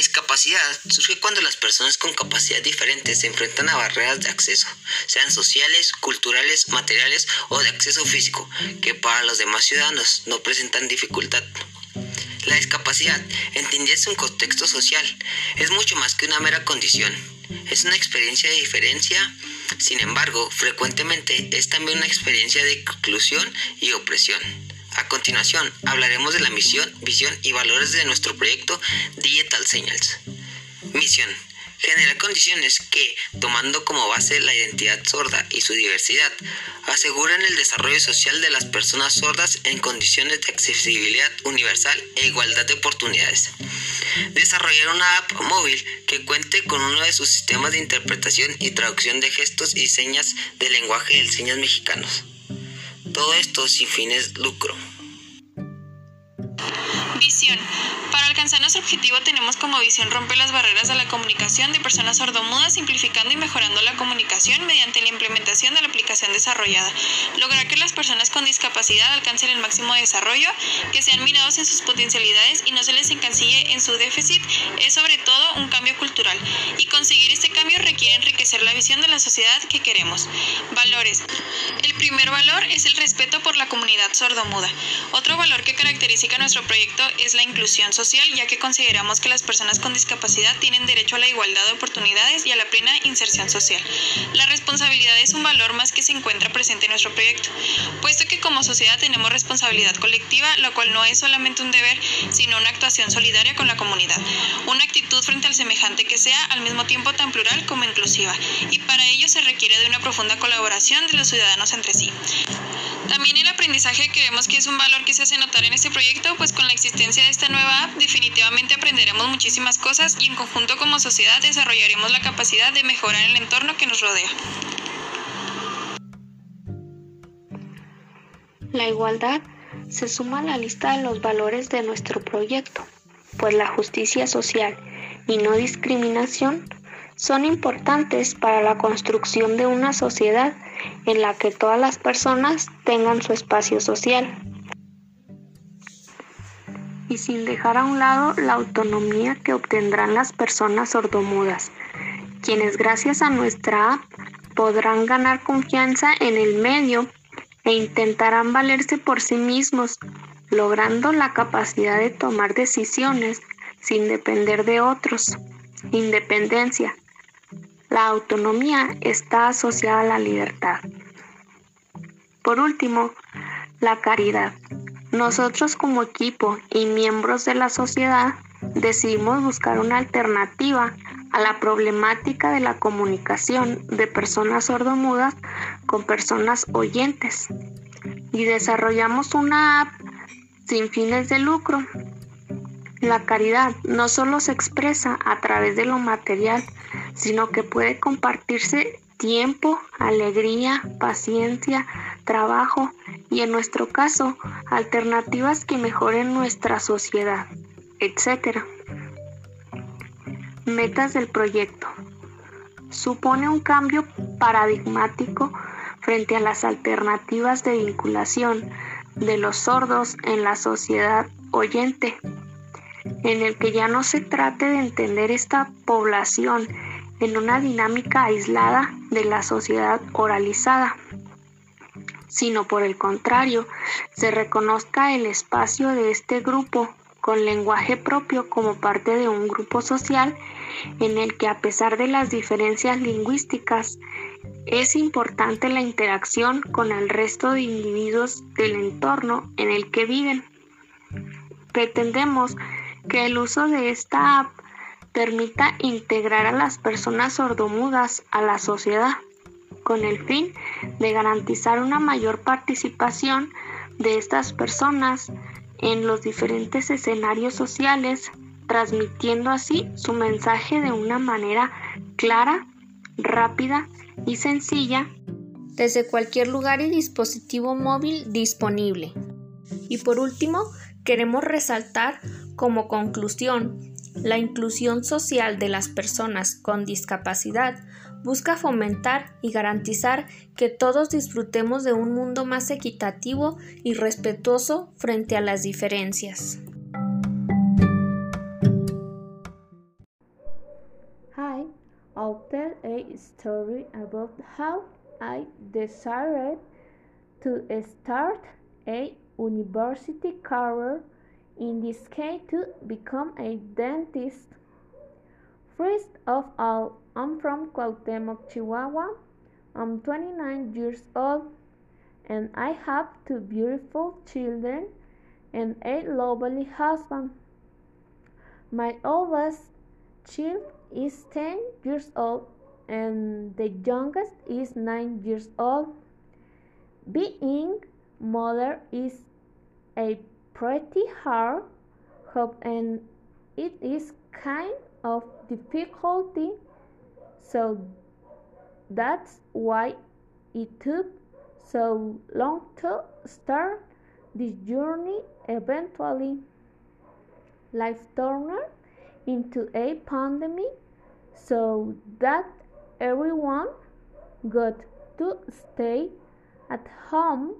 discapacidad surge cuando las personas con capacidad diferentes se enfrentan a barreras de acceso, sean sociales, culturales, materiales o de acceso físico, que para los demás ciudadanos no presentan dificultad. La discapacidad, entendida en un contexto social, es mucho más que una mera condición. Es una experiencia de diferencia, sin embargo, frecuentemente es también una experiencia de exclusión y opresión. A continuación, hablaremos de la misión, visión y valores de nuestro proyecto Digital Signals. Misión. Generar condiciones que, tomando como base la identidad sorda y su diversidad, aseguren el desarrollo social de las personas sordas en condiciones de accesibilidad universal e igualdad de oportunidades. Desarrollar una app móvil que cuente con uno de sus sistemas de interpretación y traducción de gestos y señas del lenguaje de señas mexicanos. Todo esto sin fines lucro. Visión. Para alcanzar nuestro objetivo tenemos como visión romper las barreras de la comunicación de personas sordomudas, simplificando y mejorando la comunicación mediante la implementación de la aplicación desarrollada. Lograr que las personas con discapacidad alcancen el máximo desarrollo, que sean mirados en sus potencialidades y no se les encancille en su déficit, es sobre todo un cambio cultural. Y conseguir este cambio requiere enriquecer la visión de la sociedad que queremos. Valores. El primer valor es el respeto por la comunidad sordomuda. Otro valor que caracteriza nuestro proyecto es la inclusión social, ya que consideramos que las personas con discapacidad tienen derecho a la igualdad de oportunidades y a la plena inserción social. La responsabilidad es un valor más que se encuentra presente en nuestro proyecto, puesto que como sociedad tenemos responsabilidad colectiva, lo cual no es solamente un deber, sino una actuación solidaria con la comunidad, una actitud frente al semejante que sea al mismo tiempo tan plural como inclusiva, y para ello se requiere de una profunda colaboración de los ciudadanos entre sí. También el aprendizaje creemos que es un valor que se hace notar en este proyecto, pues con la existencia de esta nueva app definitivamente aprenderemos muchísimas cosas y en conjunto como sociedad desarrollaremos la capacidad de mejorar el entorno que nos rodea. La igualdad se suma a la lista de los valores de nuestro proyecto, pues la justicia social y no discriminación son importantes para la construcción de una sociedad en la que todas las personas tengan su espacio social. Y sin dejar a un lado la autonomía que obtendrán las personas sordomudas, quienes gracias a nuestra app podrán ganar confianza en el medio e intentarán valerse por sí mismos, logrando la capacidad de tomar decisiones sin depender de otros. Independencia, la autonomía está asociada a la libertad. Por último, la caridad. Nosotros como equipo y miembros de la sociedad decidimos buscar una alternativa a la problemática de la comunicación de personas sordomudas con personas oyentes y desarrollamos una app sin fines de lucro. La caridad no solo se expresa a través de lo material, sino que puede compartirse tiempo, alegría, paciencia, trabajo y en nuestro caso alternativas que mejoren nuestra sociedad, etc. Metas del proyecto. Supone un cambio paradigmático frente a las alternativas de vinculación de los sordos en la sociedad oyente, en el que ya no se trate de entender esta población en una dinámica aislada de la sociedad oralizada, sino por el contrario, se reconozca el espacio de este grupo con lenguaje propio como parte de un grupo social en el que a pesar de las diferencias lingüísticas, es importante la interacción con el resto de individuos del entorno en el que viven. Pretendemos que el uso de esta app permita integrar a las personas sordomudas a la sociedad, con el fin de garantizar una mayor participación de estas personas en los diferentes escenarios sociales, transmitiendo así su mensaje de una manera clara, rápida y sencilla desde cualquier lugar y dispositivo móvil disponible. Y por último, queremos resaltar como conclusión la inclusión social de las personas con discapacidad busca fomentar y garantizar que todos disfrutemos de un mundo más equitativo y respetuoso frente a las diferencias. tell a story about how I decided to start a university career, in this case to become a dentist. First of all, I'm from Cuauhtemoc, Chihuahua. I'm 29 years old and I have two beautiful children and a lovely husband. My oldest child is 10 years old and the youngest is 9 years old. Being mother is a pretty hard job and it is kind of difficulty so that's why it took so long to start this journey eventually life turned into a pandemic. So that everyone got to stay at home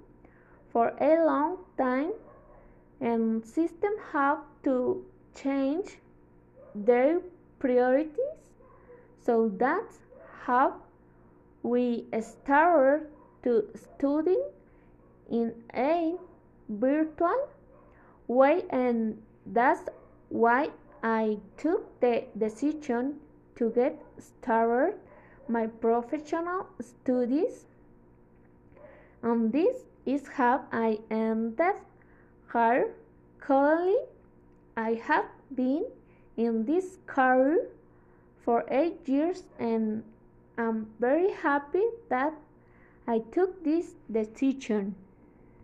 for a long time and systems have to change their priorities so that's how we started to study in a virtual way and that's why I took the decision to get started my professional studies. And this is how I ended here currently I have been in this career for eight years and I'm very happy that I took this decision.